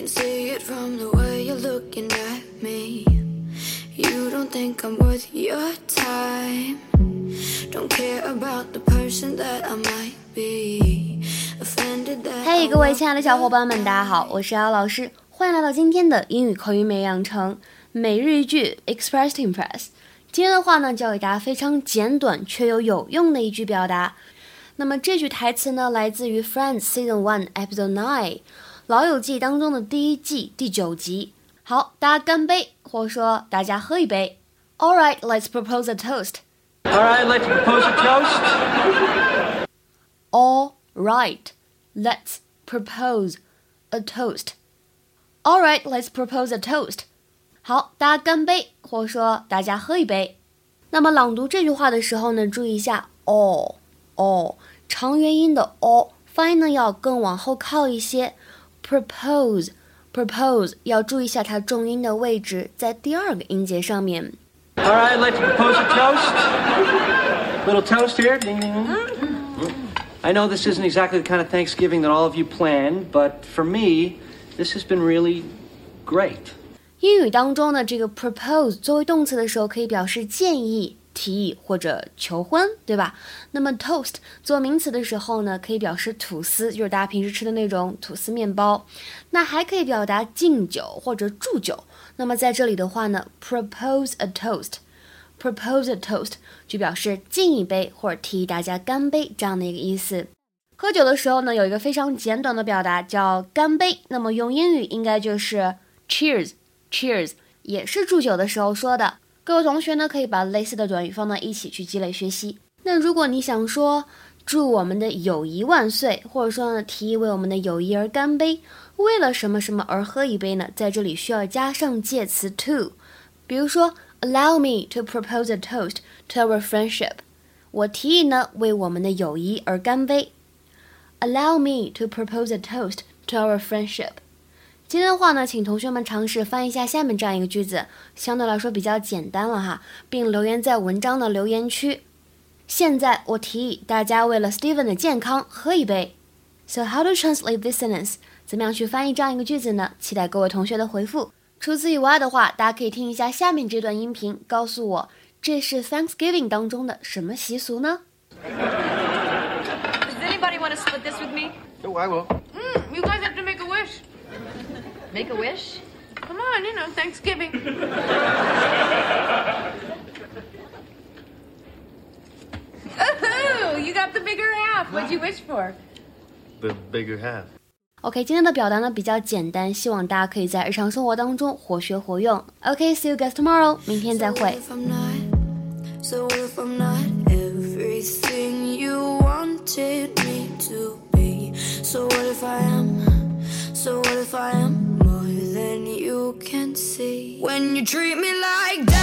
can see it from the way you're looking at me. You don't think I'm worth your time. Don't care about the person that I might be. Offended that. 嘿，各位亲爱的小伙伴们，大家好，我是姚老师，欢迎来到今天的英语口语美养成每日一句 Express to Impress。今天的话呢，教给大家非常简短却又有用的一句表达。那么这句台词呢，来自于 Friends Season One Episode Nine。老友记当中的第一季第九集。好，大家干杯，或者说大家喝一杯。All right, let's propose a toast. All right, let's propose a toast. All right, let's propose a toast. All right, let's propose a toast. 好，大家干杯，或者说大家喝一杯。那么朗读这句话的时候呢，注意一下 all all 长元音的 all 发音呢要更往后靠一些。propose propose 要注意一下它重音的位置，在第二个音节上面。 All right, let's propose a toast. Little toast here. Ding, ding, ding. I know this isn't exactly the kind of Thanksgiving that all of you planned, but for me, this has been really great. 英语当中呢，这个 propose 作为动词的时候，可以表示建议、 提议或者求婚，对吧？那么 toast 做名词的时候呢，可以表示吐司，就是大家平时吃的那种吐司面包。那还可以表达敬酒或者祝酒。那么在这里的话呢，propose a toast，propose a toast 就表示敬一杯或者提议大家干杯这样的一个意思。喝酒的时候呢，有一个非常简短的表达叫干杯，那么用英语应该就是 cheers，cheers，也是祝酒的时候说的。各位同学呢，可以把类似的短语放到一起去积累学习。那如果你想说祝我们的友谊万岁，或者说呢提议为我们的友谊而干杯，为了什么什么而喝一杯呢？在这里需要加上介词 to，比如说 Allow me to propose a toast to our friendship。我提议呢为我们的友谊而干杯。Allow me to propose a toast to our friendship。今天的话呢，请同学们尝试翻译一下下面这样一个句子，相对来说比较简单了哈，并留言在文章的留言区。现在我提议大家为了 Steven 的健康喝一杯。So how to translate this sentence？怎么样去翻译这样一个句子呢？期待各位同学的回复。除此以外的话，大家可以听一下下面这段音频，告诉我这是 Thanksgiving 当中的什么习俗呢？Does anybody want to split this with me? Oh, I will. Mm, you guys have to make a wish. Make a wish? Come on, you know, Thanksgiving. Oh, you got the bigger half. What'd you wish for? The bigger half. OK，今天的表达呢比较简单，希望大家可以在日常生活当中活学活用。OK，see、you guys tomorrow，明天再 So 会 what。if I'm not? So what if I'm not everything you wanted me to be? So what if I am? So what if I am more than you can see? When you treat me like that,